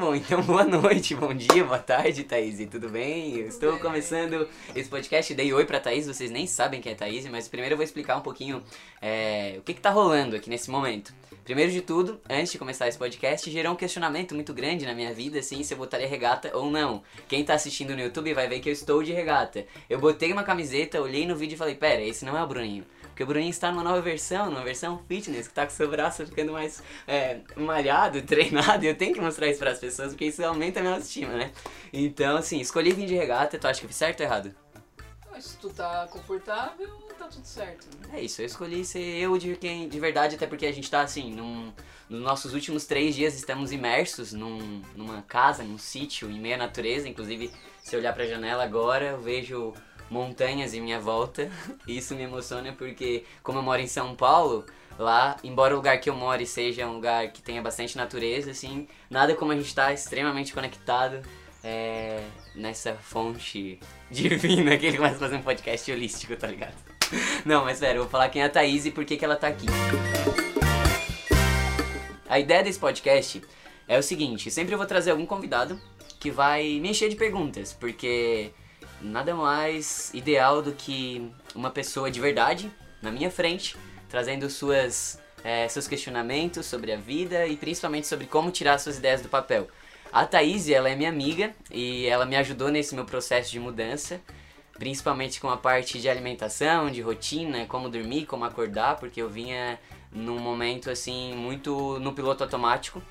bom, então boa noite, bom dia, boa tarde, Thaís, tudo bem? Eu estou bem. começando esse podcast, dei oi pra Thaís, vocês nem sabem quem é Thaís, mas primeiro eu vou explicar um pouquinho é, o que que tá rolando aqui nesse momento. Primeiro de tudo, antes de começar esse podcast, gerou um questionamento muito grande na minha vida, assim, se eu botaria regata ou não. Quem tá assistindo no YouTube vai ver que eu estou de regata. Eu botei uma camiseta, olhei no vídeo e falei, pera, esse não é o Bruninho. Porque o Bruninho está numa nova versão, numa versão fitness, que tá com seu braço ficando mais é, malhado, treinado, e eu tenho que mostrar isso pras pessoas, porque isso aumenta a minha autoestima, né? Então, assim, escolhi vir de regata, tu acha que eu fiz certo ou errado? Se tu tá confortável, tá tudo certo. né? É isso, eu escolhi ser eu de quem de verdade, até porque a gente tá assim, num, nos nossos últimos três dias estamos imersos num, numa casa, num sítio, em meia natureza. Inclusive, se eu olhar pra janela agora, eu vejo montanhas em minha volta. E isso me emociona porque, como eu moro em São Paulo, lá, embora o lugar que eu more seja um lugar que tenha bastante natureza, assim, nada como a gente tá extremamente conectado é, nessa fonte divina que ele começa a fazer um podcast holístico, tá ligado? Não, mas sério, eu vou falar quem é a Thaís e por que, que ela tá aqui. A ideia desse podcast é o seguinte: sempre eu vou trazer algum convidado que vai me encher de perguntas, porque nada mais ideal do que uma pessoa de verdade na minha frente, trazendo suas, eh, seus questionamentos sobre a vida e principalmente sobre como tirar suas ideias do papel. A Thaís, ela é minha amiga e ela me ajudou nesse meu processo de mudança principalmente com a parte de alimentação, de rotina, como dormir, como acordar, porque eu vinha num momento assim muito no piloto automático.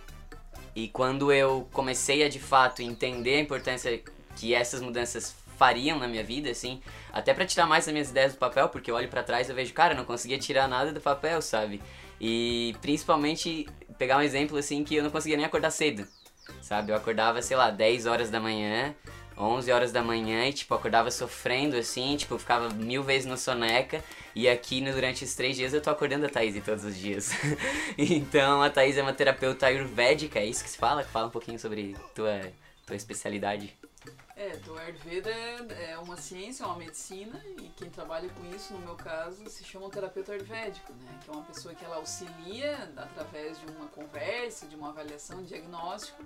E quando eu comecei a de fato entender a importância que essas mudanças fariam na minha vida, assim, até pra tirar mais as minhas ideias do papel, porque eu olho pra trás e vejo, cara, eu não conseguia tirar nada do papel, sabe? E principalmente pegar um exemplo assim que eu não conseguia nem acordar cedo, sabe? Eu acordava, sei lá, 10 horas da manhã, 11 horas da manhã e, tipo, acordava sofrendo, assim, tipo, ficava mil vezes no soneca. E aqui, durante esses três dias, eu tô acordando a Thaís todos os dias. então, a Thaís é uma terapeuta ayurvédica, é isso que se fala? Fala um pouquinho sobre tua, tua especialidade. É, do Ayurveda é, uma ciência, é uma medicina, e quem trabalha com isso, no meu caso, se chama um terapeuta ayurvédico, né? Que é uma pessoa que ela auxilia, através de uma conversa, de uma avaliação, de diagnóstico,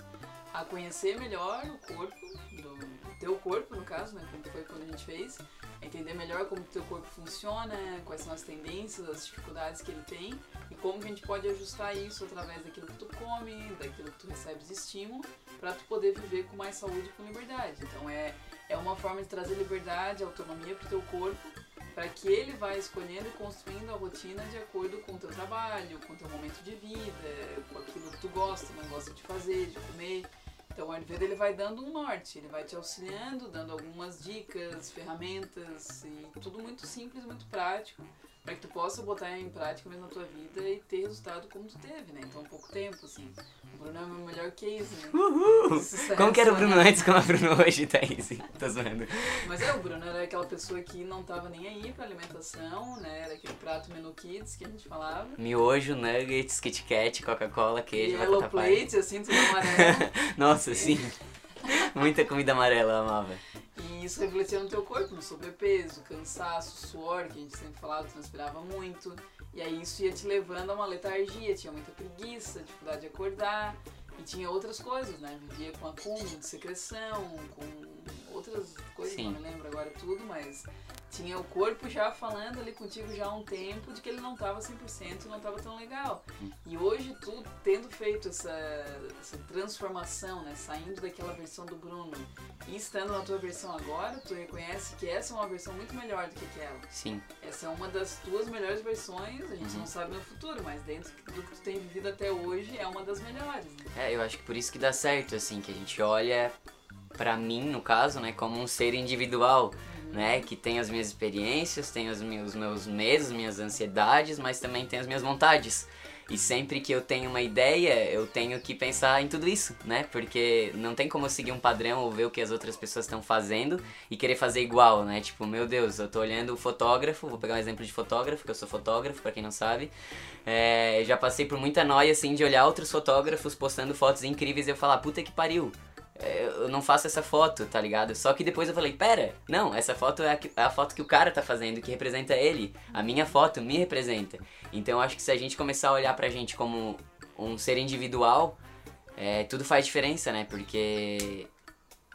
a conhecer melhor o corpo, do teu corpo, no caso, né? Como foi quando a gente fez, entender melhor como o teu corpo funciona, quais são as tendências, as dificuldades que ele tem, e como que a gente pode ajustar isso através daquilo que tu come, daquilo que tu recebes de estímulo, para tu poder viver com mais saúde e com liberdade. Então é, é uma forma de trazer liberdade, autonomia pro teu corpo, para que ele vá escolhendo e construindo a rotina de acordo com o teu trabalho, com o teu momento de vida, com aquilo que tu gosta, não gosta de fazer, de comer. Então o Ayurveda ele vai dando um norte, ele vai te auxiliando, dando algumas dicas, ferramentas e tudo muito simples, muito prático, para que tu possa botar em prática mesmo na tua vida e ter resultado como tu teve, né? Então pouco tempo, assim. O Bruno é o meu melhor case, né? Uhul! Sucesso, Como que era o Bruno antes, como é o Bruno hoje, Thaís? Tô zoando. Mas é, o Bruno era aquela pessoa que não tava nem aí pra alimentação, né? Era aquele prato menu kids que a gente falava. Miojo, nuggets, Kit Kat, Coca-Cola, queijo, Yellow batata plate, assim, tudo amarelo. Nossa, sim. Muita comida amarela, eu amava. E isso refletia no teu corpo, no sobrepeso, cansaço, suor, que a gente sempre falava, transpirava muito. E aí isso ia te levando a uma letargia, tinha muita preguiça, dificuldade de acordar. E tinha outras coisas, né? Vivia com acúmulo de secreção, com outras coisas, Sim. não me lembro agora tudo, mas tinha o corpo já falando ali contigo já há um tempo de que ele não estava 100% e não estava tão legal. E hoje tu tendo feito essa, essa transformação, né, saindo daquela versão do Bruno e estando na tua versão agora, tu reconhece que essa é uma versão muito melhor do que aquela. Sim. Essa é uma das tuas melhores versões, a gente Uhum. não sabe no futuro, mas dentro do que tu tem vivido até hoje é uma das melhores. Né? É, eu acho que por isso que dá certo, assim, que a gente olha pra mim, no caso, né, como um ser individual, né, que tem as minhas experiências, tem os meus, meus medos, minhas ansiedades, mas também tem as minhas vontades. E sempre que eu tenho uma ideia, eu tenho que pensar em tudo isso, né? Porque não tem como eu seguir um padrão ou ver o que as outras pessoas estão fazendo e querer fazer igual, né? Tipo, meu Deus, eu tô olhando o fotógrafo, vou pegar um exemplo de fotógrafo, que eu sou fotógrafo, pra quem não sabe. É, já passei por muita noia, assim, de olhar outros fotógrafos postando fotos incríveis e eu falar, puta que pariu. Eu não faço essa foto, tá ligado? Só que depois eu falei, pera, não, essa foto é a, é a foto que o cara tá fazendo, que representa ele. A minha foto me representa. Então eu acho que se a gente começar a olhar pra gente como um ser individual, é, tudo faz diferença, né? Porque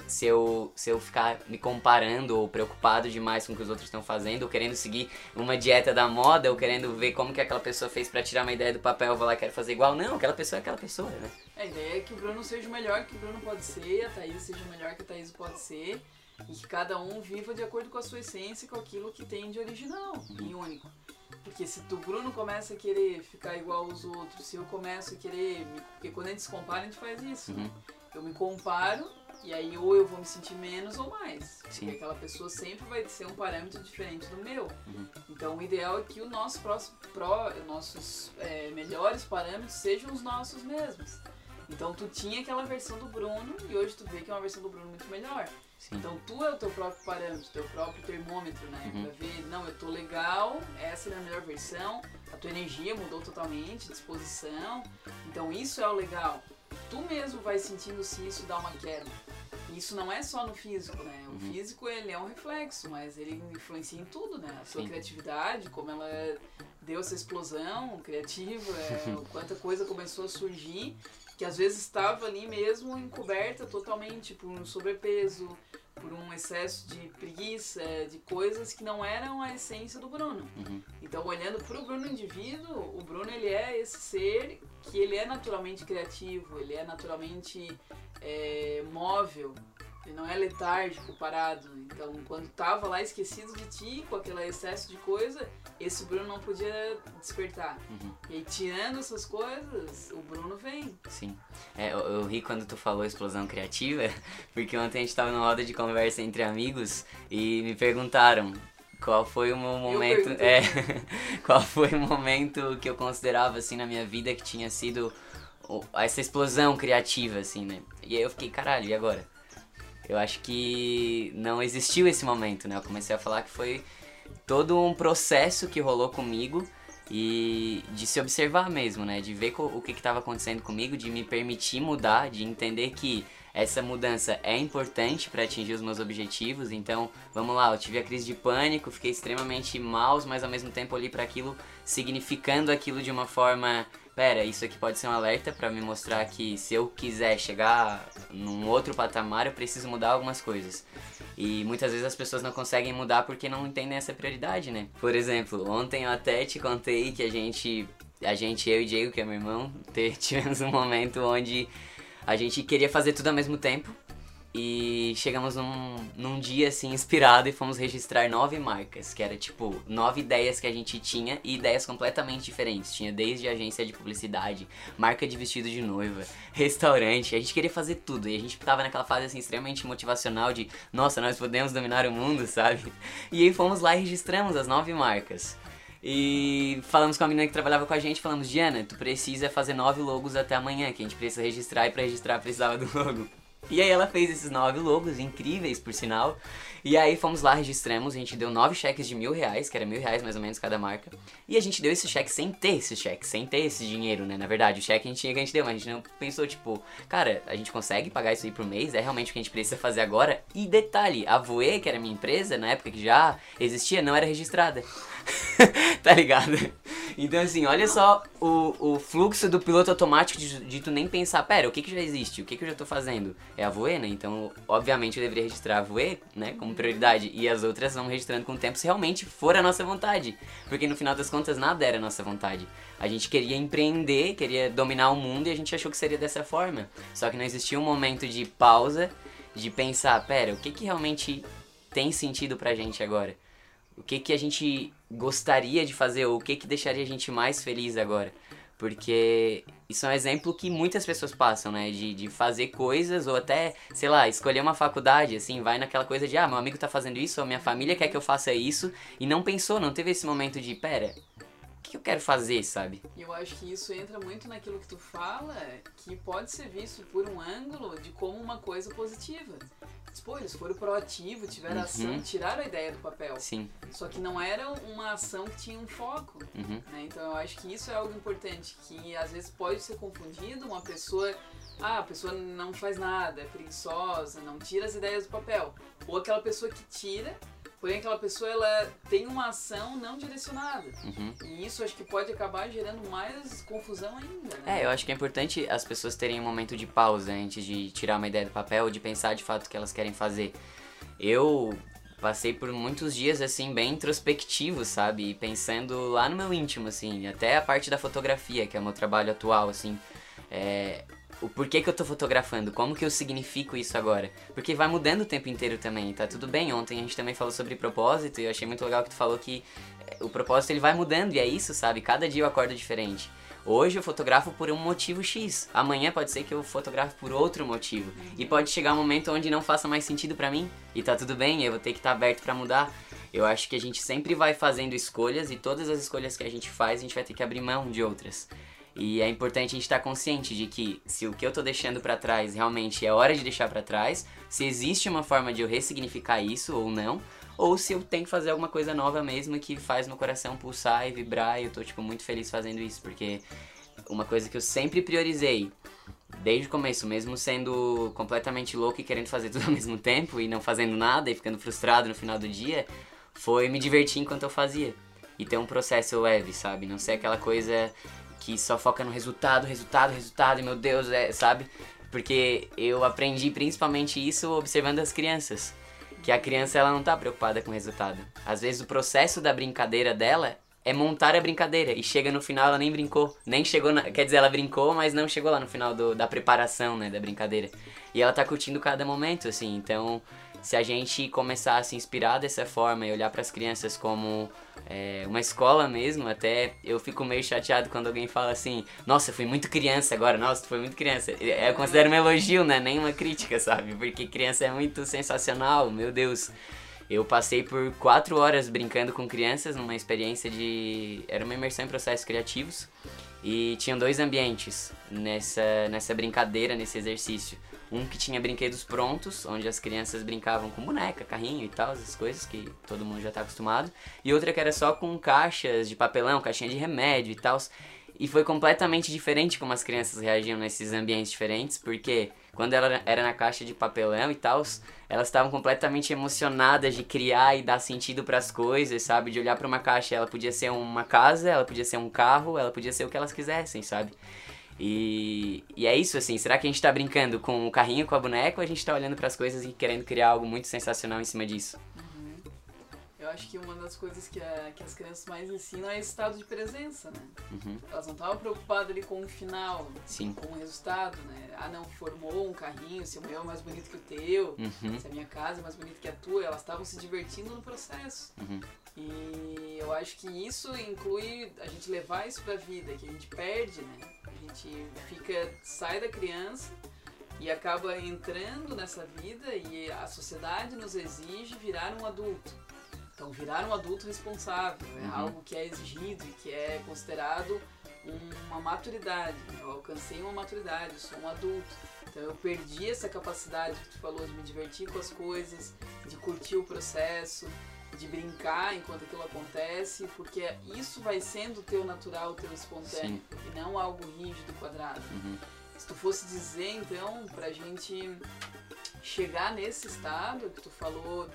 se eu, se eu ficar me comparando ou preocupado demais com o que os outros estão fazendo, ou querendo seguir uma dieta da moda, ou querendo ver como que aquela pessoa fez para tirar uma ideia do papel, eu vou lá e quero fazer igual. Não, aquela pessoa é aquela pessoa, né? A ideia é que o Bruno seja o melhor que o Bruno pode ser, a Thaís seja o melhor que a Thaís pode ser, e que cada um viva de acordo com a sua essência e com aquilo que tem de original e único. Porque se o Bruno começa a querer ficar igual aos outros, se eu começo a querer. Porque quando a gente se compara, a gente faz isso. Uhum. Eu me comparo e aí ou eu vou me sentir menos ou mais. Sim. Porque aquela pessoa sempre vai ser um parâmetro diferente do meu. Uhum. Então o ideal é que o nosso próximo, pró, nossos é, melhores parâmetros sejam os nossos mesmos. Então tu tinha aquela versão do Bruno e hoje tu vê que é uma versão do Bruno muito melhor. Sim. Então tu é o teu próprio parâmetro, teu próprio termômetro, né? Uhum. Pra ver, não, eu tô legal, essa é a melhor versão, a tua energia mudou totalmente, disposição. Então isso é o legal. Tu mesmo vai sentindo se isso dá uma queda. E Isso não é só no físico, né? O Uhum. físico ele é um reflexo, mas ele influencia em tudo, né? A sua Sim. criatividade, como ela deu essa explosão criativa, é, quanta coisa começou a surgir, que às vezes estava ali mesmo encoberta totalmente por um sobrepeso, por um excesso de preguiça, de coisas que não eram a essência do Bruno. Uhum. Então, olhando para o Bruno indivíduo, o Bruno ele é esse ser que ele é naturalmente criativo, ele é naturalmente é, móvel, ele não é letárgico, parado. Então, quando tava lá esquecido de ti, com aquele excesso de coisa, esse Bruno não podia despertar. Uhum. E aí, tirando essas coisas, o Bruno vem. Sim. É, eu, eu ri quando tu falou explosão criativa, porque ontem a gente tava numa roda de conversa entre amigos e me perguntaram qual foi o meu momento. É, qual foi o momento que eu considerava assim na minha vida que tinha sido essa explosão criativa, assim, né? E aí eu fiquei, caralho, e agora? Eu acho que não existiu esse momento, né? Eu comecei a falar que foi todo um processo que rolou comigo e de se observar mesmo, né? De ver o que estava acontecendo comigo, de me permitir mudar, de entender que essa mudança é importante para atingir os meus objetivos. Então, vamos lá, eu tive a crise de pânico, fiquei extremamente mal, mas ao mesmo tempo olhei para aquilo significando aquilo de uma forma, pera, isso aqui pode ser um alerta para me mostrar que se eu quiser chegar num outro patamar, eu preciso mudar algumas coisas. E muitas vezes as pessoas não conseguem mudar porque não entendem essa prioridade, né? Por exemplo, ontem eu até te contei que a gente, a gente, eu e Diego, que é meu irmão, tivemos um momento onde a gente queria fazer tudo ao mesmo tempo. E chegamos num, num dia assim inspirado e fomos registrar nove marcas, que era tipo nove ideias que a gente tinha e ideias completamente diferentes. Tinha desde agência de publicidade, marca de vestido de noiva, restaurante, a gente queria fazer tudo. E a gente tava naquela fase assim extremamente motivacional de nossa, nós podemos dominar o mundo, sabe? E aí fomos lá e registramos as nove marcas. E falamos com a menina que trabalhava com a gente, falamos, Diana, tu precisa fazer nove logos até amanhã, que a gente precisa registrar e pra registrar precisava do logo. E aí ela fez esses nove logos, incríveis por sinal. E aí fomos lá, registramos, a gente deu nove cheques de mil reais, que era mil reais mais ou menos cada marca. E a gente deu esse cheque sem ter esse cheque, sem ter esse dinheiro, né? Na verdade, o cheque a gente tinha que a gente deu, mas a gente não pensou, tipo, cara, a gente consegue pagar isso aí por mês? É realmente o que a gente precisa fazer agora? E detalhe, a Voe, que era minha empresa, na época que já existia, não era registrada. tá ligado? Então, assim, olha só o, o fluxo do piloto automático de, de tu nem pensar, pera, o que que já existe? O que que eu já tô fazendo? É a Voe, né? Então, obviamente, eu deveria registrar a Voe, né, como prioridade. E as outras vamos registrando com o tempo se realmente for a nossa vontade. Porque no final das contas, nada era a nossa vontade. A gente queria empreender, queria dominar o mundo e a gente achou que seria dessa forma. Só que não existia um momento de pausa, de pensar, pera, o que que realmente tem sentido pra gente agora? O que que a gente gostaria de fazer ou o que que deixaria a gente mais feliz agora. Porque isso é um exemplo que muitas pessoas passam, né? De, de fazer coisas ou até, sei lá, escolher uma faculdade, assim, vai naquela coisa de, ah, meu amigo tá fazendo isso, ou minha família quer que eu faça isso, e não pensou, não teve esse momento de, pera, o que eu quero fazer, sabe? Eu acho que isso entra muito naquilo que tu fala, que pode ser visto por um ângulo de como uma coisa positiva. Pô, eles foram proativos, tiveram Uhum. ação, tiraram a ideia do papel. Sim. Só que não era uma ação que tinha um foco. Uhum. né? Então eu acho que isso é algo importante, que às vezes pode ser confundido uma pessoa, ah, a pessoa não faz nada, é preguiçosa, não tira as ideias do papel. Ou aquela pessoa que tira, Porém, aquela pessoa ela tem uma ação não direcionada. Uhum. E isso acho que pode acabar gerando mais confusão ainda, né? É, eu acho que é importante as pessoas terem um momento de pausa antes de tirar uma ideia do papel, de pensar de fato o que elas querem fazer. Eu passei por muitos dias assim bem introspectivos, sabe? Pensando lá no meu íntimo assim, até a parte da fotografia, que é o meu trabalho atual assim, é, o porquê que eu tô fotografando, como que eu significo isso agora. Porque vai mudando o tempo inteiro também, tá tudo bem. Ontem a gente também falou sobre propósito e eu achei muito legal que tu falou que é, o propósito ele vai mudando e é isso, sabe? Cada dia eu acordo diferente. Hoje eu fotografo por um motivo X. Amanhã pode ser que eu fotografe por outro motivo. E pode chegar um momento onde não faça mais sentido para mim. E tá tudo bem, eu vou ter que estar tá aberto para mudar. Eu acho que a gente sempre vai fazendo escolhas e todas as escolhas que a gente faz, a gente vai ter que abrir mão de outras. E é importante a gente estar consciente de que se o que eu tô deixando para trás realmente é hora de deixar para trás, se existe uma forma de eu ressignificar isso ou não, ou se eu tenho que fazer alguma coisa nova mesmo que faz meu coração pulsar e vibrar e eu tô tipo muito feliz fazendo isso, porque uma coisa que eu sempre priorizei desde o começo, mesmo sendo completamente louco e querendo fazer tudo ao mesmo tempo e não fazendo nada e ficando frustrado no final do dia, foi me divertir enquanto eu fazia. E ter um processo leve, sabe? Não ser aquela coisa que só foca no resultado, resultado, resultado, e meu Deus, é, sabe? Porque eu aprendi principalmente isso observando as crianças. Que a criança ela não tá preocupada com o resultado. Às vezes o processo da brincadeira dela é montar a brincadeira e chega no final ela nem brincou, nem chegou, na, quer dizer, ela brincou, mas não chegou lá no final do, da preparação, né, da brincadeira. E ela tá curtindo cada momento, assim. Então, se a gente começar a se inspirar dessa forma e olhar para as crianças como é, uma escola mesmo, até eu fico meio chateado quando alguém fala assim: Nossa, fui muito criança agora, nossa, tu foi muito criança. Eu considero um elogio, né? Nem uma crítica, sabe? Porque criança é muito sensacional, meu Deus. Eu passei por quatro horas brincando com crianças numa experiência de. Era uma imersão em processos criativos. E tinham dois ambientes nessa, nessa brincadeira, nesse exercício. Um que tinha brinquedos prontos, onde as crianças brincavam com boneca, carrinho e tal, essas coisas que todo mundo já tá acostumado. E outra que era só com caixas de papelão, caixinha de remédio e tal. E foi completamente diferente como as crianças reagiam nesses ambientes diferentes, porque quando ela era na caixa de papelão e tal, elas estavam completamente emocionadas de criar e dar sentido para as coisas, sabe? De olhar para uma caixa, ela podia ser uma casa, ela podia ser um carro, ela podia ser o que elas quisessem, sabe? E, e é isso, assim, será que a gente tá brincando com o carrinho, com a boneca, ou a gente tá olhando para as coisas e querendo criar algo muito sensacional em cima disso? Uhum. Eu acho que uma das coisas que, a, que as crianças mais ensinam é esse estado de presença, né? Uhum. Elas não estavam preocupadas ali com o final, Sim. com o resultado, né? Ah, não, formou um carrinho, se o meu é mais bonito que o teu, uhum. se a minha casa é mais bonita que a tua, elas estavam se divertindo no processo. E eu acho que isso inclui a gente levar isso pra vida, que a gente perde, né? A gente fica, sai da criança e acaba entrando nessa vida e a sociedade nos exige virar um adulto. Então, virar um adulto responsável é Uhum. algo que é exigido e que é considerado uma maturidade. Eu alcancei uma maturidade, eu sou um adulto. Então, eu perdi essa capacidade que tu falou de me divertir com as coisas, de curtir o processo, de brincar enquanto aquilo acontece, porque isso vai sendo o teu natural, o teu espontâneo, e não algo rígido, quadrado. Uhum. Se tu fosse dizer, então, pra gente chegar nesse estado que tu falou,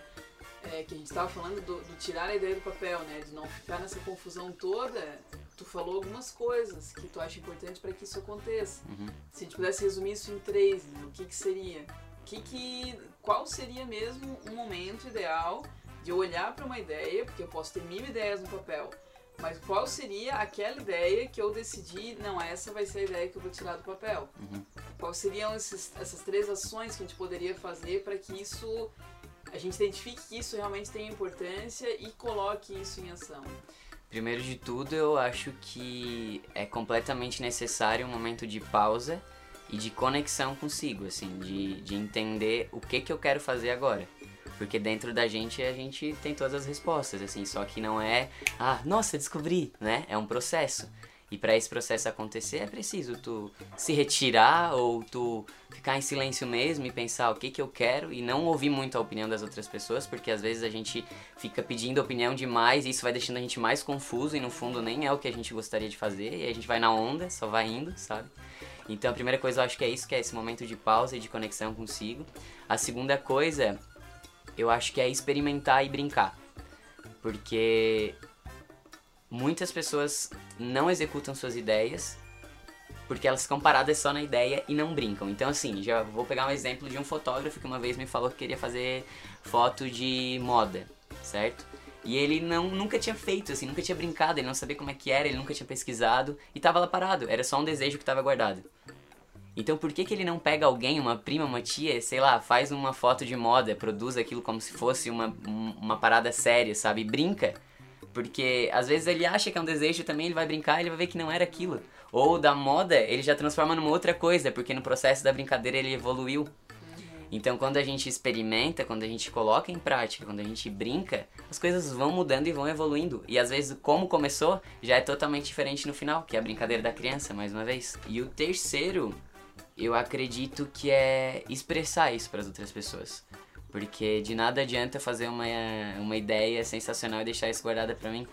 é, que a gente estava falando do, do tirar a ideia do papel, né, de não ficar nessa confusão toda, tu falou algumas coisas que tu acha importante para que isso aconteça. Uhum. Se a gente pudesse resumir isso em três, né, o que que seria? O que que, qual seria mesmo um momento ideal de eu olhar para uma ideia, porque eu posso ter mil ideias no papel, mas qual seria aquela ideia que eu decidi, não, essa vai ser a ideia que eu vou tirar do papel? Uhum. Quais seriam esses, essas três ações que a gente poderia fazer para que isso, a gente identifique que isso realmente tem importância e coloque isso em ação? Primeiro de tudo, eu acho que é completamente necessário um momento de pausa e de conexão consigo, assim, de, de entender o que, que eu quero fazer agora. Porque dentro da gente a gente tem todas as respostas, assim, só que não é, ah, nossa, descobri, né? É um processo. E para esse processo acontecer é preciso tu se retirar ou tu ficar em silêncio mesmo e pensar o que que eu quero e não ouvir muito a opinião das outras pessoas, porque às vezes a gente fica pedindo opinião demais e isso vai deixando a gente mais confuso e no fundo nem é o que a gente gostaria de fazer e a gente vai na onda, só vai indo, sabe? Então a primeira coisa eu acho que é isso, que é esse momento de pausa e de conexão consigo. A segunda coisa eu acho que é experimentar e brincar. Porque muitas pessoas não executam suas ideias porque elas ficam paradas só na ideia e não brincam. Então, assim, já vou pegar um exemplo de um fotógrafo que uma vez me falou que queria fazer foto de moda, certo? E ele não, nunca tinha feito, assim, nunca tinha brincado, ele não sabia como é que era, ele nunca tinha pesquisado e tava lá parado, era só um desejo que tava guardado. Então por que, que ele não pega alguém, uma prima, uma tia, sei lá, faz uma foto de moda, produz aquilo como se fosse uma, uma parada séria, sabe? Brinca. Porque às vezes ele acha que é um desejo também, ele vai brincar e ele vai ver que não era aquilo. Ou da moda, ele já transforma numa outra coisa, porque no processo da brincadeira ele evoluiu. Então, quando a gente experimenta, quando a gente coloca em prática, quando a gente brinca, as coisas vão mudando e vão evoluindo. E às vezes, como começou, já é totalmente diferente no final, que é a brincadeira da criança, mais uma vez. E o terceiro, eu acredito que é expressar isso para as outras pessoas. Porque de nada adianta fazer uma, uma ideia sensacional e deixar isso guardada para mim.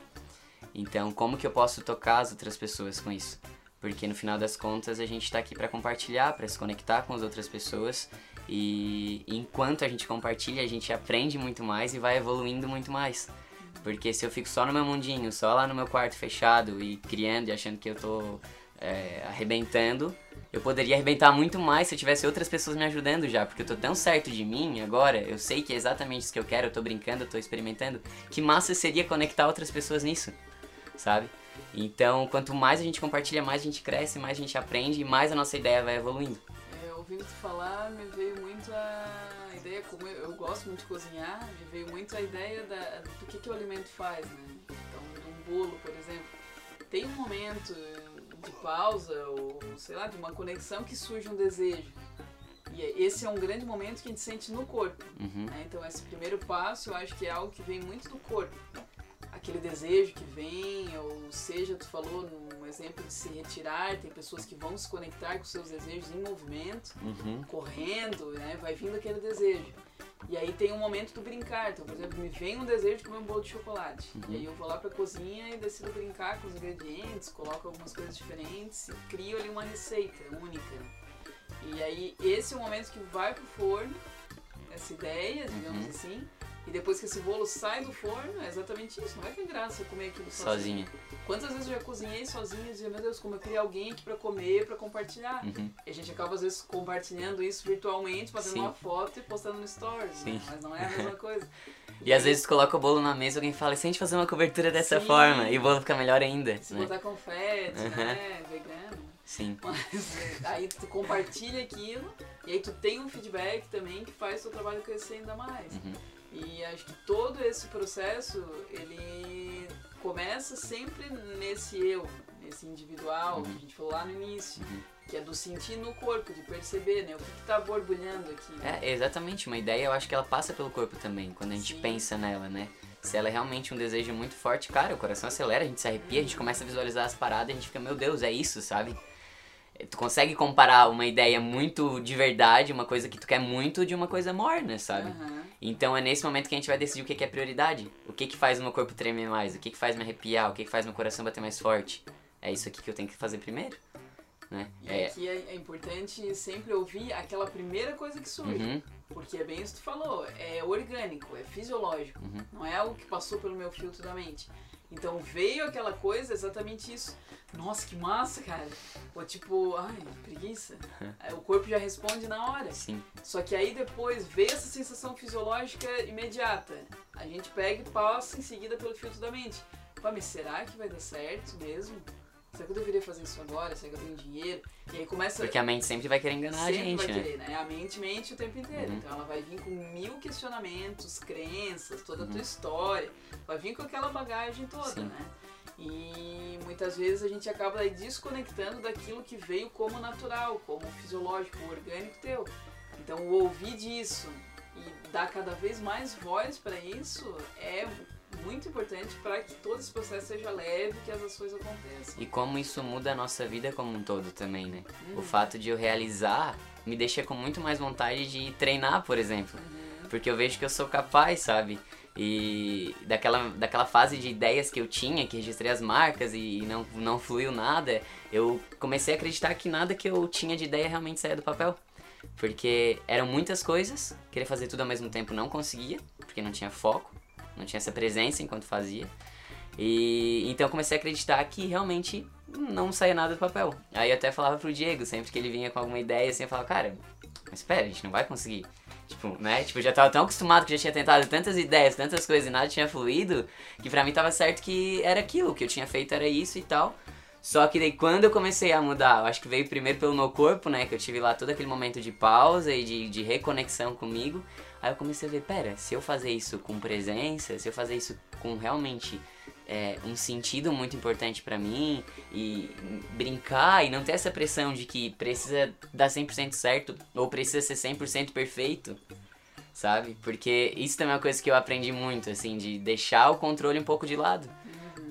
Então, como que eu posso tocar as outras pessoas com isso? Porque no final das contas a gente está aqui para compartilhar, para se conectar com as outras pessoas e enquanto a gente compartilha, a gente aprende muito mais e vai evoluindo muito mais. Porque se eu fico só no meu mundinho, só lá no meu quarto fechado e criando e achando que eu tô é, arrebentando, eu poderia arrebentar muito mais se eu tivesse outras pessoas me ajudando já, porque eu tô tão certo de mim agora, eu sei que é exatamente isso que eu quero, eu tô brincando, eu tô experimentando. Que massa seria conectar outras pessoas nisso, sabe? Então, quanto mais a gente compartilha, mais a gente cresce, mais a gente aprende e mais a nossa ideia vai evoluindo. É, ouvindo tu falar, me veio muito a ideia, como eu, eu, gosto muito de cozinhar, me veio muito a ideia da, do que, que o alimento faz, né? Então, um bolo, por exemplo. Tem um momento de pausa ou, sei lá, de uma conexão que surge um desejo. E é, esse é um grande momento que a gente sente no corpo. Uhum. Né? Então, esse primeiro passo eu acho que é algo que vem muito do corpo. Aquele desejo que vem, ou seja, tu falou num exemplo de se retirar, tem pessoas que vão se conectar com seus desejos em movimento, uhum. correndo, né? vai vindo aquele desejo. E aí tem um momento do brincar. Então, por exemplo, me vem um desejo de comer um bolo de chocolate. Uhum. E aí eu vou lá pra cozinha e decido brincar com os ingredientes, coloco algumas coisas diferentes e crio ali uma receita única. E aí esse é o momento que vai pro forno, essa ideia, digamos Uhum. assim. E depois que esse bolo sai do forno, é exatamente isso. Não vai ter graça comer aquilo sozinho. Sozinha. Quantas vezes eu já cozinhei sozinha e dizia, meu Deus, como eu queria alguém aqui pra comer, pra compartilhar. Uhum. E a gente acaba às vezes compartilhando isso virtualmente, fazendo Sim. uma foto e postando no stories, né? Mas não é a mesma coisa. E às vezes coloca o bolo na mesa e alguém fala, se a gente fazer uma cobertura dessa Sim. forma, e o bolo fica melhor ainda. se né? botar confete, Uhum. né, vegano. Sim. Mas aí tu compartilha aquilo e aí tu tem um feedback também que faz o teu trabalho crescer ainda mais. Uhum. E acho que todo esse processo, ele começa sempre nesse eu, nesse individual, que a gente falou lá no início, Uhum. que é do sentir no corpo, de perceber, né, o que, que tá borbulhando aqui. né? É, exatamente. Uma ideia, eu acho que ela passa pelo corpo também, quando a gente Sim. pensa nela, né? Se ela é realmente um desejo muito forte, cara, o coração acelera, a gente se arrepia, a gente começa a visualizar as paradas e a gente fica, meu Deus, é isso, sabe? Tu consegue comparar uma ideia muito de verdade, uma coisa que tu quer muito, de uma coisa morna, sabe? Aham. Então é nesse momento que a gente vai decidir o que é prioridade. O que que faz o meu corpo tremer mais, o que que faz me arrepiar, o que que faz meu coração bater mais forte. É isso aqui que eu tenho que fazer primeiro, né? E É, aqui é, é importante sempre ouvir aquela primeira coisa que surge. uhum, Porque é bem isso que tu falou, é orgânico, é fisiológico, Uhum. não é algo que passou pelo meu filtro da mente. Então veio aquela coisa, exatamente isso. Nossa, que massa, cara. Ou tipo, ai, preguiça. Aí o corpo já responde na hora. sim. Só que aí depois veio essa sensação fisiológica imediata. A gente pega e passa em seguida pelo filtro da mente. Pô, mas será que vai dar certo mesmo? Será que eu deveria fazer isso agora? Será que eu tenho dinheiro? E aí começa Porque a mente sempre vai querer enganar a sempre gente, vai né? querer, né? A mente mente o tempo inteiro. Uhum. Então ela vai vir com mil questionamentos, crenças, toda a Uhum. tua história. Vai vir com aquela bagagem toda, Sim. né? E muitas vezes a gente acaba aí desconectando daquilo que veio como natural, como fisiológico, orgânico teu. Então o ouvir disso e dar cada vez mais voz para isso é muito importante para que todo esse processo seja leve, que as ações aconteçam. E como isso muda a nossa vida como um todo também, né? Uhum. O fato de eu realizar me deixa com muito mais vontade de treinar, por exemplo. Uhum. Porque eu vejo que eu sou capaz, sabe? E daquela, daquela fase de ideias que eu tinha, que registrei as marcas e não, não fluiu nada, eu comecei a acreditar que nada que eu tinha de ideia realmente saía do papel. Porque eram muitas coisas, querer fazer tudo ao mesmo tempo não conseguia. porque não tinha foco, não tinha essa presença enquanto fazia. E então eu comecei a acreditar que realmente não saía nada do papel. Aí eu até falava pro Diego, sempre que ele vinha com alguma ideia assim, eu falava, cara, mas espera, a gente não vai conseguir. Tipo, né? Tipo, eu já tava tão acostumado que já tinha tentado tantas ideias, tantas coisas e nada tinha fluído, que pra mim tava certo que era aquilo, que eu tinha feito era isso e tal. Só que daí quando eu comecei a mudar, eu acho que veio primeiro pelo meu corpo, né? Que eu tive lá todo aquele momento de pausa e de, de reconexão comigo. Aí eu comecei a ver, pera, se eu fazer isso com presença, se eu fazer isso com realmente é, um sentido muito importante para mim e brincar e não ter essa pressão de que precisa dar 100% certo ou precisa ser 100% perfeito, sabe? Porque isso também é uma coisa que eu aprendi muito, assim, de deixar o controle um pouco de lado.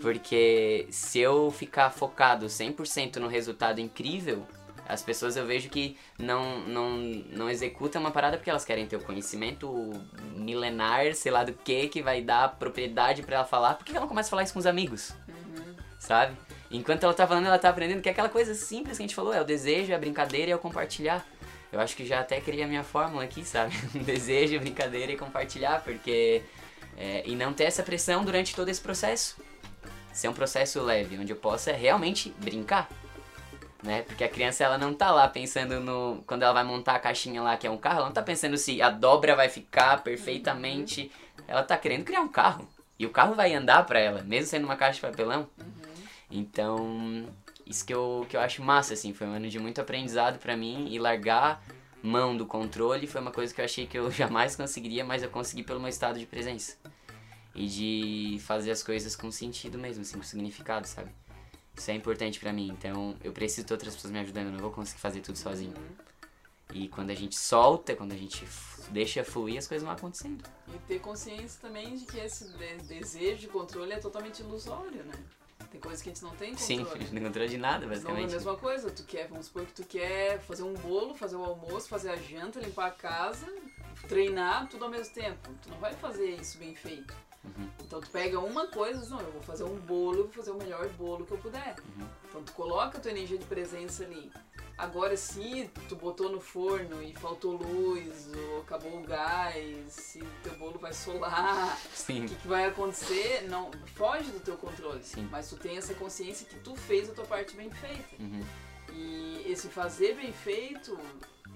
Porque se eu ficar focado 100% no resultado incrível, as pessoas eu vejo que não, não, não executam uma parada porque elas querem ter o conhecimento milenar, sei lá do que, que vai dar propriedade para ela falar. Por que ela não começa a falar isso com os amigos? Uhum. Sabe? Enquanto ela tá falando, ela tá aprendendo que é aquela coisa simples que a gente falou, é o desejo, é a brincadeira e é o compartilhar. Eu acho que já até criei a minha fórmula aqui, sabe? desejo, brincadeira e compartilhar, porque... É, e não ter essa pressão durante todo esse processo. Ser um processo leve, onde eu possa realmente brincar né? Porque a criança ela não tá lá pensando no quando ela vai montar a caixinha lá que é um carro, ela não tá pensando se a dobra vai ficar perfeitamente. Uhum. Ela tá querendo criar um carro. E o carro vai andar para ela, mesmo sendo uma caixa de papelão. Uhum. Então, isso que eu, que eu acho massa, assim. Foi um ano de muito aprendizado para mim. E largar mão do controle foi uma coisa que eu achei que eu jamais conseguiria, mas eu consegui pelo meu estado de presença. E de fazer as coisas com sentido mesmo, assim, com significado, sabe? Isso é importante para mim. Então, eu preciso de outras pessoas me ajudando. Eu não vou conseguir fazer tudo sozinho. E quando a gente solta, quando a gente deixa fluir, as coisas vão acontecendo. E ter consciência também de que esse desejo de controle é totalmente ilusório, né? Tem coisas que a gente não tem controle. Sim, a gente não controla de nada, basicamente. Não é a mesma coisa. Tu quer, vamos supor que tu quer fazer um bolo, fazer o almoço, fazer a janta, limpar a casa, treinar, tudo ao mesmo tempo. Tu não vai fazer isso bem feito. Uhum. Então tu pega uma coisa, não, eu vou fazer um bolo, eu vou fazer o melhor bolo que eu puder. Uhum. Então tu coloca a tua energia de presença ali. Agora se tu botou no forno e faltou luz, ou acabou o gás, se teu bolo vai solar, o que, que, vai acontecer, não foge do teu controle. Sim. Mas tu tem essa consciência que tu fez a tua parte bem feita. Uhum. E esse fazer bem feito,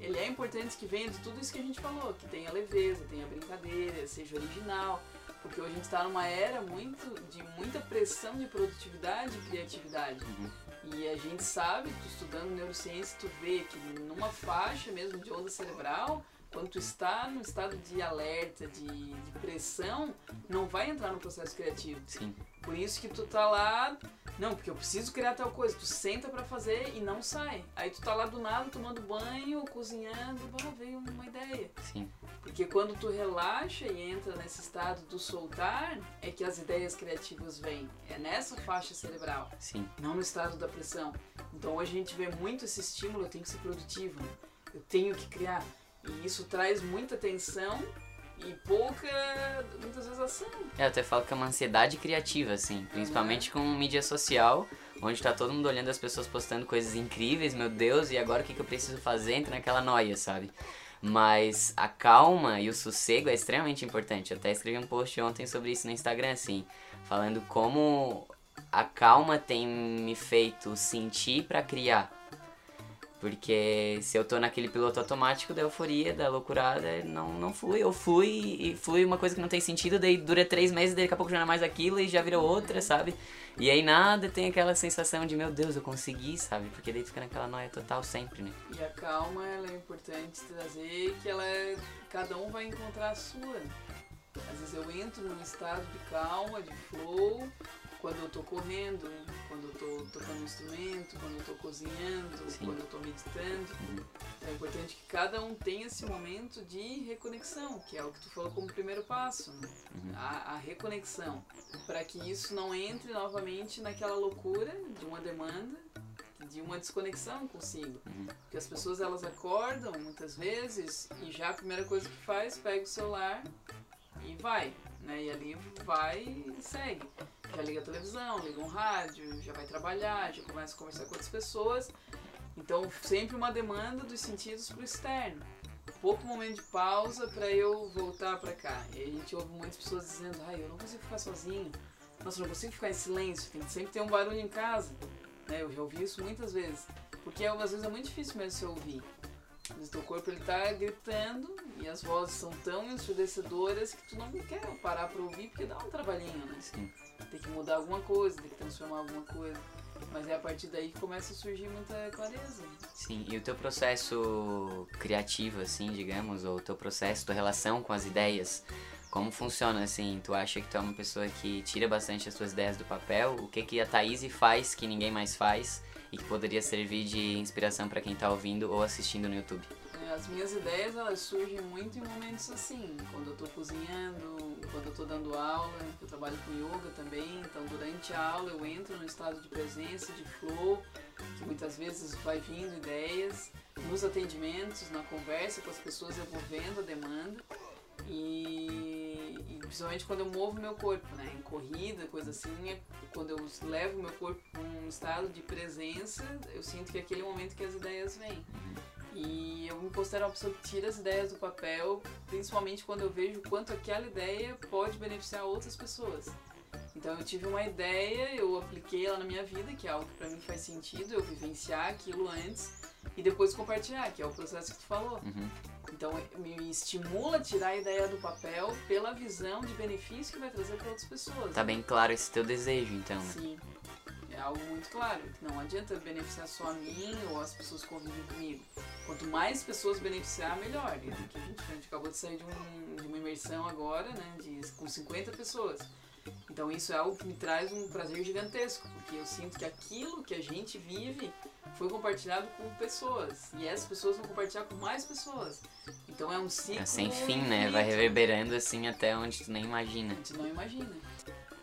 ele é importante que venha de tudo isso que a gente falou, que tenha leveza, tenha brincadeira, seja original. Porque hoje a gente está numa era muito de muita pressão de produtividade e criatividade. Uhum. E a gente sabe, tu estudando neurociência, tu vê que numa faixa mesmo de onda cerebral, quando tu está no estado de alerta, de, de pressão, não vai entrar no processo criativo. Sim. Por isso que tu tá lá, não, porque eu preciso criar tal coisa. Tu senta para fazer e não sai. Aí tu tá lá do nada tomando banho, cozinhando, bah, veio uma ideia. Sim. Porque quando tu relaxa e entra nesse estado do soltar, é que as ideias criativas vêm. É nessa faixa cerebral. Sim. Não no estado da pressão. Então hoje a gente vê muito esse estímulo, eu tenho que ser produtivo, eu tenho que criar. E isso traz muita tensão e pouca, muitas vezes, ação. É, eu até falo que é uma ansiedade criativa, assim, principalmente uhum. com mídia social, onde tá todo mundo olhando as pessoas postando coisas incríveis, meu Deus, e agora o que, que eu preciso fazer? Entra naquela noia, sabe? Mas a calma e o sossego é extremamente importante. Eu até escrevi um post ontem sobre isso no Instagram, assim, falando como a calma tem me feito sentir para criar porque se eu tô naquele piloto automático da euforia, da loucurada, não, não flui. Eu fui e flui uma coisa que não tem sentido, daí dura três meses, daí daqui a pouco já não é mais aquilo e já vira outra, sabe? E aí nada tem aquela sensação de, meu Deus, eu consegui, sabe? Porque daí fica naquela noia total sempre, né? E a calma, ela é importante trazer que ela é, cada um vai encontrar a sua. Às vezes eu entro num estado de calma, de flow, quando eu tô correndo, quando eu tô tocando um instrumento, quando eu tô cozinhando, Sim. quando eu tô meditando. Uhum. É importante que cada um tenha esse momento de reconexão, que é o que tu falou como primeiro passo, né? uhum. a, a, reconexão, para que isso não entre novamente naquela loucura de uma demanda, de uma desconexão consigo. Uhum. Porque as pessoas elas acordam muitas vezes e já a primeira coisa que faz, pega o celular e vai, né? E ali vai e segue já liga a televisão, liga um rádio, já vai trabalhar, já começa a conversar com outras pessoas. Então, sempre uma demanda dos sentidos para o externo. pouco momento de pausa para eu voltar para cá. E a gente ouve muitas pessoas dizendo, ai, eu não consigo ficar sozinho. Nossa, eu não consigo ficar em silêncio, tem que sempre ter um barulho em casa. Né? Eu já ouvi isso muitas vezes. Porque às vezes é muito difícil mesmo se ouvir. O teu corpo ele tá gritando e as vozes são tão ensurdecedoras que tu não quer parar para ouvir porque dá um trabalhinho, né? Sim. Tem que mudar alguma coisa, tem que transformar alguma coisa. Mas é a partir daí que começa a surgir muita clareza. Sim, e o teu processo criativo, assim, digamos, ou o teu processo, tua relação com as ideias, como funciona, assim? Tu acha que tu é uma pessoa que tira bastante as tuas ideias do papel? O que que a Thaís faz que ninguém mais faz e que poderia servir de inspiração para quem tá ouvindo ou assistindo no YouTube? As minhas ideias, elas surgem muito em momentos assim, quando eu tô cozinhando, quando eu tô dando aula, eu trabalho com yoga também, então durante a aula eu entro no estado de presença, de flow, que muitas vezes vai vindo ideias, nos atendimentos, na conversa com as pessoas, eu vou vendo a demanda. E, e, principalmente quando eu movo meu corpo, né? Em corrida, coisa assim, é quando eu levo meu corpo para um estado de presença, eu sinto que é aquele momento que as ideias vêm. E eu me considero uma pessoa que tira as ideias do papel, principalmente quando eu vejo o quanto aquela ideia pode beneficiar outras pessoas. Então eu tive uma ideia, eu apliquei ela na minha vida, que é algo que para mim faz sentido, eu vivenciar aquilo antes e depois compartilhar, que é o processo que tu falou. Uhum. Então me estimula a tirar a ideia do papel pela visão de benefício que vai trazer para outras pessoas. Tá bem claro esse teu desejo, então. né? Sim. É algo muito claro. Não adianta beneficiar só a mim ou as pessoas que convivem comigo. Quanto mais pessoas beneficiar, melhor. E que a, gente, acabou de sair de, um, de uma imersão agora, né? De, com 50 pessoas. Então isso é algo que me traz um prazer gigantesco, porque eu sinto que aquilo que a gente vive foi compartilhado com pessoas e essas pessoas vão compartilhar com mais pessoas. Então é um ciclo É sem fim, né? infinito. Vai reverberando assim até onde tu nem imagina. A gente não imagina.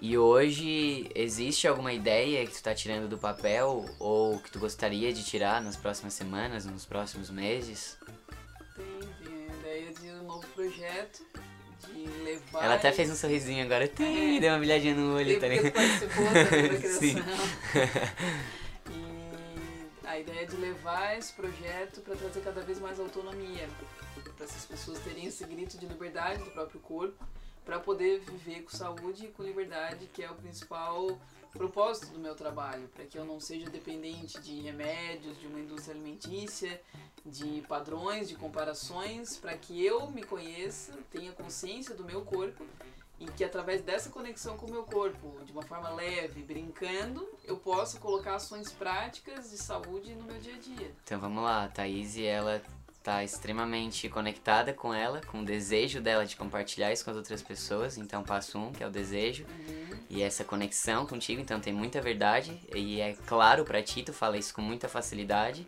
E hoje existe alguma ideia que tu tá tirando do papel ou que tu gostaria de tirar nas próximas semanas, nos próximos meses? Tem, tem a ideia de um novo projeto, de levar. Ela até fez um sorrisinho agora, tem, É. deu uma brilhadinha no olho, tá participou também da Sim. criação. e a ideia é de levar esse projeto para trazer cada vez mais autonomia, para essas pessoas terem esse grito de liberdade do próprio corpo, para poder viver com saúde e com liberdade, que é o principal propósito do meu trabalho, para que eu não seja dependente de remédios, de uma indústria alimentícia, de padrões, de comparações, para que eu me conheça, tenha consciência do meu corpo e que através dessa conexão com o meu corpo, de uma forma leve, brincando, eu possa colocar ações práticas de saúde no meu dia a dia. Então vamos lá, a Thaís, ela tá extremamente conectada com ela, com o desejo dela de compartilhar isso com as outras pessoas. Então passo um, que é o desejo, e essa conexão contigo, então tem muita verdade, e é claro pra ti, tu fala isso com muita facilidade.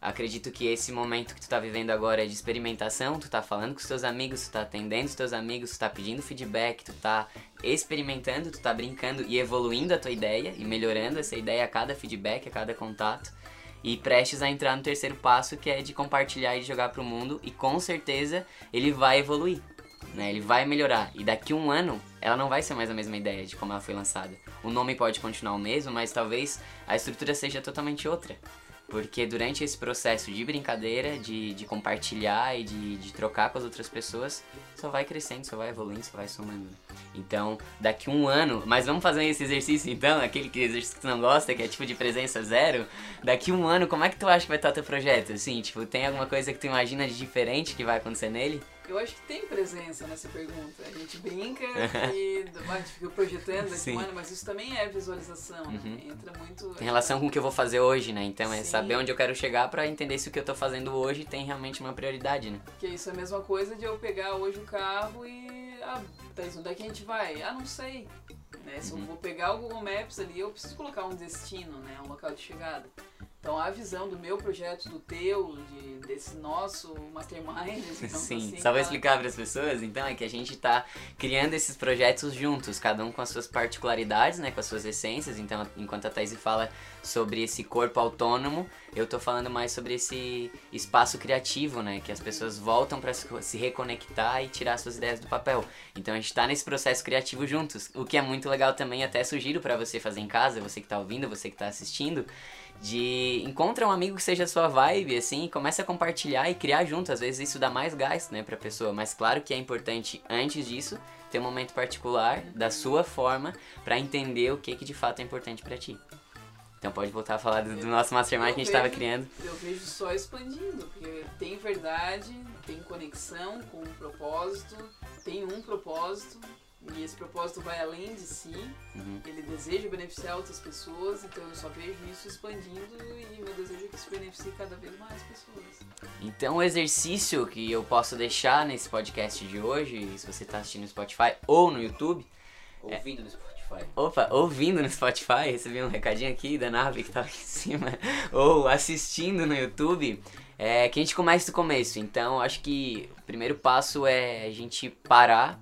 Acredito que esse momento que tu tá vivendo agora é de experimentação, tu tá falando com os teus amigos, tu tá atendendo os teus amigos, tu tá pedindo feedback, tu tá experimentando, tu tá brincando e evoluindo a tua ideia e melhorando essa ideia a cada feedback, a cada contato. E prestes a entrar no terceiro passo, que é de compartilhar e jogar pro mundo, e com certeza ele vai evoluir, né? Ele vai melhorar. E daqui um ano, ela não vai ser mais a mesma ideia de como ela foi lançada. O nome pode continuar o mesmo, mas talvez a estrutura seja totalmente outra. Porque durante esse processo de brincadeira, de, de compartilhar e de, de trocar com as outras pessoas, só vai crescendo, só vai evoluindo, só vai somando. Então, daqui um ano, mas vamos fazer esse exercício então, aquele que exercício que tu não gosta, que é tipo de presença zero. Daqui um ano, como é que tu acha que vai estar teu projeto? Assim, tipo, tem alguma coisa que tu imagina de diferente que vai acontecer nele? Eu acho que tem presença nessa pergunta. A gente brinca e a gente fica projetando daqui Sim. um ano, mas isso também é visualização, né? Uhum. Entra muito. Tem relação com o que eu vou fazer hoje, né? Então é Sim. saber onde eu quero chegar pra entender se o que eu tô fazendo hoje tem realmente uma prioridade, né? Porque isso é a mesma coisa de eu pegar hoje o carro e. Ah, Thaís, onde é que a gente vai? Ah, não sei. Né? Se Uhum. eu vou pegar o Google Maps ali, eu preciso colocar um destino, né? Um local de chegada. Então a visão do meu projeto, do teu, de, desse nosso mastermind. Sim, assim, só pra tá? explicar para as pessoas, então é que a gente tá criando esses projetos juntos, cada um com as suas particularidades, né, com as suas essências. Então, enquanto a Thaís fala sobre esse corpo autônomo, eu tô falando mais sobre esse espaço criativo, né, que as pessoas voltam para se reconectar e tirar suas ideias do papel. Então a gente tá nesse processo criativo juntos, o que é muito legal também, até sugiro para você fazer em casa, você que tá ouvindo, você que tá assistindo, de encontra um amigo que seja a sua vibe, assim, começa a compartilhar e criar junto. Às vezes isso dá mais gás, né, pra pessoa. Mas claro que é importante, antes disso, ter um momento particular, da sua forma, para entender o que, que de fato é importante para ti. Então pode voltar a falar do, do nosso mastermind que a gente estava criando. Eu vejo só expandindo, porque tem verdade, tem conexão com um propósito, tem um propósito, e esse propósito vai além de si, Uhum. ele deseja beneficiar outras pessoas, então eu só vejo isso expandindo e meu desejo é que isso beneficie cada vez mais pessoas. Então o exercício que eu posso deixar nesse podcast de hoje, se você está assistindo no Spotify ou no YouTube, Ouvindo no Spotify. Opa, ouvindo no Spotify, recebi um recadinho aqui da nave que tava aqui em cima, ou assistindo no YouTube, é que a gente comece do começo. Então, acho que o primeiro passo é a gente parar,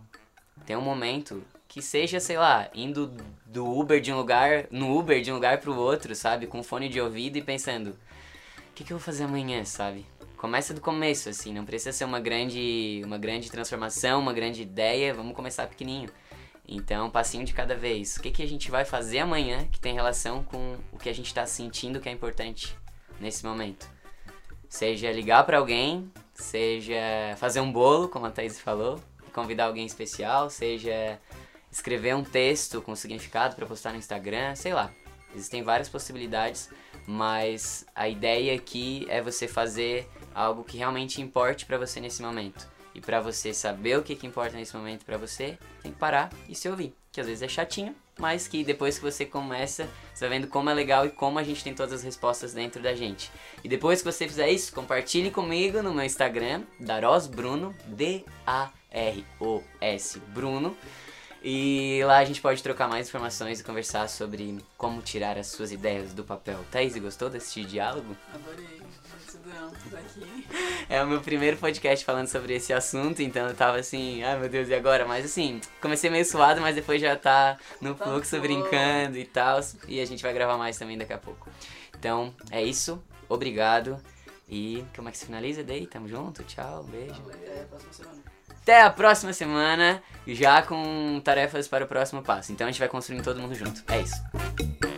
ter um momento que seja, sei lá, indo do Uber de um lugar, no Uber de um lugar pro outro, sabe, com fone de ouvido e pensando, o que, que eu vou fazer amanhã, sabe? Começa do começo, assim, não precisa ser uma grande, uma grande transformação, uma grande ideia, vamos começar pequenininho. Então, um passinho de cada vez. O que, que a gente vai fazer amanhã que tem relação com o que a gente está sentindo que é importante nesse momento? Seja ligar para alguém, seja fazer um bolo, como a Thaís falou, convidar alguém especial, seja escrever um texto com significado para postar no Instagram, sei lá. Existem várias possibilidades, mas a ideia aqui é você fazer algo que realmente importe para você nesse momento. E para você saber o que, que importa nesse momento para você, tem que parar e se ouvir. Que às vezes é chatinho, mas que depois que você começa, você vai vendo como é legal e como a gente tem todas as respostas dentro da gente. E depois que você fizer isso, compartilhe comigo no meu Instagram, darosbruno, D-A-R-O-S Bruno. E lá a gente pode trocar mais informações e conversar sobre como tirar as suas ideias do papel. Thaís, gostou desse diálogo? Adorei, aqui. É o meu primeiro podcast falando sobre esse assunto, então eu tava assim, ai meu Deus, e agora? Mas assim, comecei meio suado, mas depois já tá no Tá fluxo bom. brincando e tal. E a gente vai gravar mais também daqui a pouco. Então, é isso. Obrigado. E como é que se finaliza daí? Tamo junto, tchau, beijo. Até a próxima semana. Até a próxima semana, já com tarefas para o próximo passo. Então a gente vai construindo todo mundo junto. É isso.